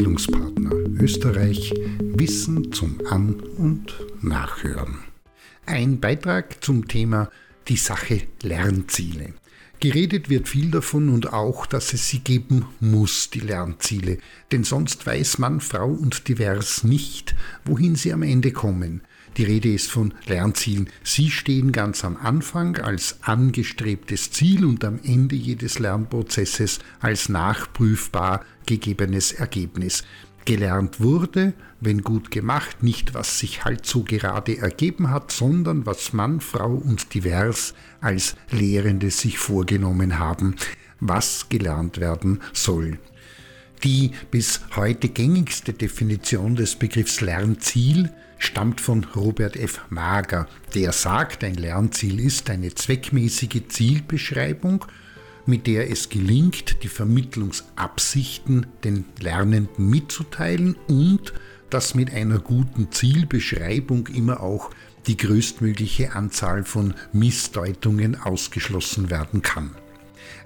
Bildungspartner Österreich Wissen zum An- und Nachhören. Ein Beitrag zum Thema die Sache Lernziele. Geredet wird viel davon und auch, dass es sie geben muss, die Lernziele, denn sonst weiß Mann, Frau und divers nicht, wohin sie am Ende kommen. Die Rede ist von Lernzielen. Sie stehen ganz am Anfang als angestrebtes Ziel und am Ende jedes Lernprozesses als nachprüfbar gegebenes Ergebnis. Gelernt wurde, wenn gut gemacht, nicht was sich halt so gerade ergeben hat, sondern was Mann, Frau und divers als Lehrende sich vorgenommen haben, was gelernt werden soll. Die bis heute gängigste Definition des Begriffs Lernziel stammt von Robert F. Mager, der sagt, ein Lernziel ist eine zweckmäßige Zielbeschreibung, mit der es gelingt, die Vermittlungsabsichten den Lernenden mitzuteilen und dass mit einer guten Zielbeschreibung immer auch die größtmögliche Anzahl von Missdeutungen ausgeschlossen werden kann.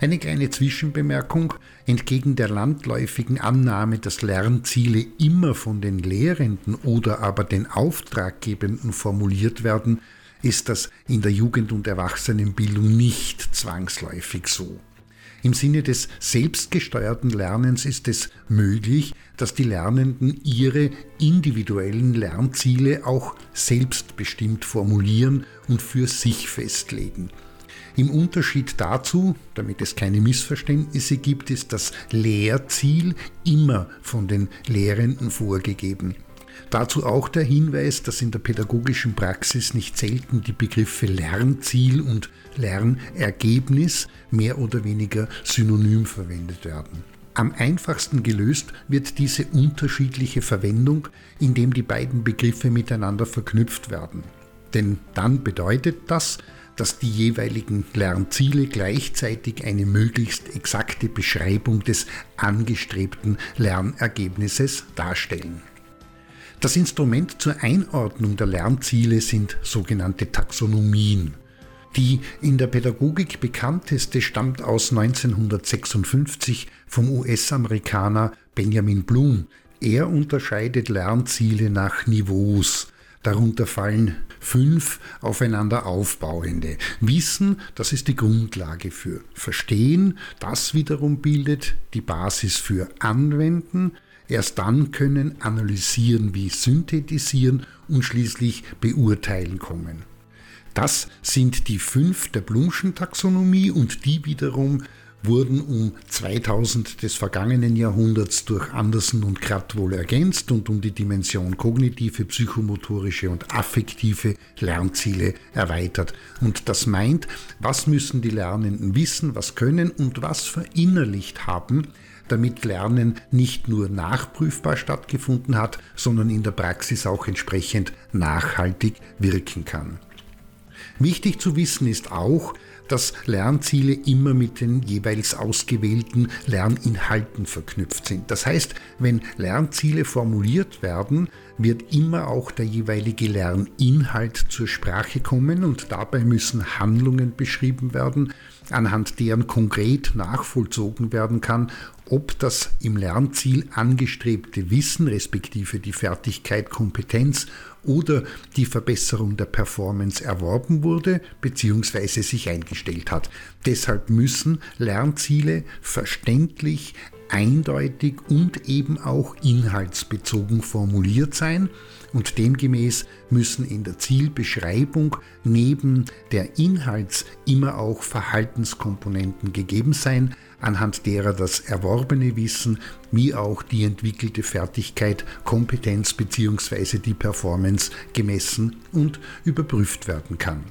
Eine kleine Zwischenbemerkung. Entgegen der landläufigen Annahme, dass Lernziele immer von den Lehrenden oder aber den Auftraggebenden formuliert werden, ist das in der Jugend- und Erwachsenenbildung nicht zwangsläufig so. Im Sinne des selbstgesteuerten Lernens ist es möglich, dass die Lernenden ihre individuellen Lernziele auch selbstbestimmt formulieren und für sich festlegen. Im Unterschied dazu, damit es keine Missverständnisse gibt, ist das Lehrziel immer von den Lehrenden vorgegeben. Dazu auch der Hinweis, dass in der pädagogischen Praxis nicht selten die Begriffe Lernziel und Lernergebnis mehr oder weniger synonym verwendet werden. Am einfachsten gelöst wird diese unterschiedliche Verwendung, indem die beiden Begriffe miteinander verknüpft werden. Denn dann bedeutet das, dass die jeweiligen Lernziele gleichzeitig eine möglichst exakte Beschreibung des angestrebten Lernergebnisses darstellen. Das Instrument zur Einordnung der Lernziele sind sogenannte Taxonomien. Die in der Pädagogik bekannteste stammt aus 1956 vom US-Amerikaner Benjamin Bloom. Er unterscheidet Lernziele nach Niveaus. Darunter fallen fünf aufeinander aufbauende. Wissen, das ist die Grundlage für Verstehen, das wiederum bildet die Basis für Anwenden, erst dann können analysieren wie synthetisieren und schließlich beurteilen kommen. Das sind die fünf der Blumschen Taxonomie und die wiederum wurden um 2000 des vergangenen Jahrhunderts durch Andersen und Kratt wohl ergänzt und um die Dimension kognitive, psychomotorische und affektive Lernziele erweitert. Und das meint, was müssen die Lernenden wissen, was können und was verinnerlicht haben, damit Lernen nicht nur nachprüfbar stattgefunden hat, sondern in der Praxis auch entsprechend nachhaltig wirken kann. Wichtig zu wissen ist auch, dass Lernziele immer mit den jeweils ausgewählten Lerninhalten verknüpft sind. Das heißt, wenn Lernziele formuliert werden, wird immer auch der jeweilige Lerninhalt zur Sprache kommen und dabei müssen Handlungen beschrieben werden, anhand deren konkret nachvollzogen werden kann, ob das im Lernziel angestrebte Wissen respektive die Fertigkeit, Kompetenz oder die Verbesserung der Performance erworben wurde bzw. sich eingestellt hat. Deshalb müssen Lernziele verständlich, eindeutig und eben auch inhaltsbezogen formuliert sein und demgemäß müssen in der Zielbeschreibung neben der Inhalts immer auch Verhaltenskomponenten gegeben sein, anhand derer das erworbene Wissen wie auch die entwickelte Fertigkeit, Kompetenz bzw. die Performance gemessen und überprüft werden kann.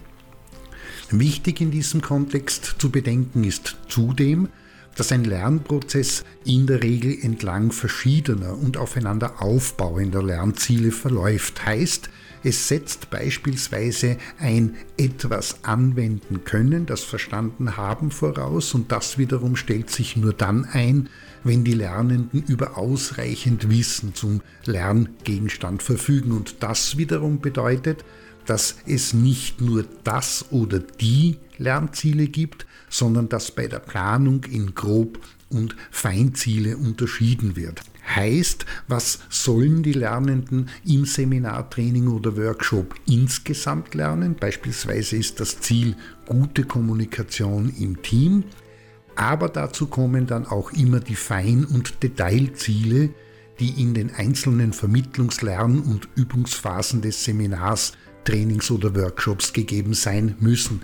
Wichtig in diesem Kontext zu bedenken ist zudem, dass ein Lernprozess in der Regel entlang verschiedener und aufeinander aufbauender Lernziele verläuft. Heißt, es setzt beispielsweise ein etwas anwenden können, das Verstanden haben voraus und das wiederum stellt sich nur dann ein, wenn die Lernenden über ausreichend Wissen zum Lerngegenstand verfügen und das wiederum bedeutet, dass es nicht nur das oder die Lernziele gibt, sondern dass bei der Planung in Grob- und Feinziele unterschieden wird. Heißt, was sollen die Lernenden im Seminartraining oder Workshop insgesamt lernen? Beispielsweise ist das Ziel gute Kommunikation im Team, aber dazu kommen dann auch immer die Fein- und Detailziele, die in den einzelnen Vermittlungs-, Lern- und Übungsphasen des Seminars, Trainings oder Workshops gegeben sein müssen.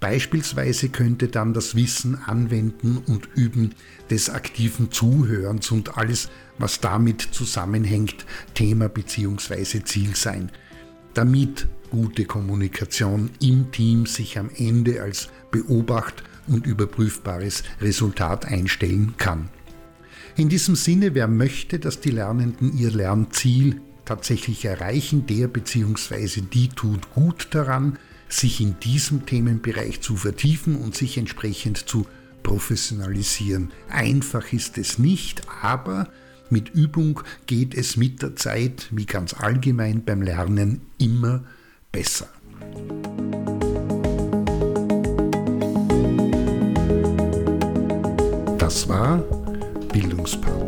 Beispielsweise könnte dann das Wissen, Anwenden und Üben des aktiven Zuhörens und alles, was damit zusammenhängt, Thema bzw. Ziel sein. Damit gute Kommunikation im Team sich am Ende als beobacht und überprüfbares Resultat einstellen kann. In diesem Sinne, wer möchte, dass die Lernenden ihr Lernziel tatsächlich erreichen, der bzw. die tut gut daran, sich in diesem Themenbereich zu vertiefen und sich entsprechend zu professionalisieren. Einfach ist es nicht, aber mit Übung geht es mit der Zeit, wie ganz allgemein beim Lernen, immer besser. Das war Bildungspartner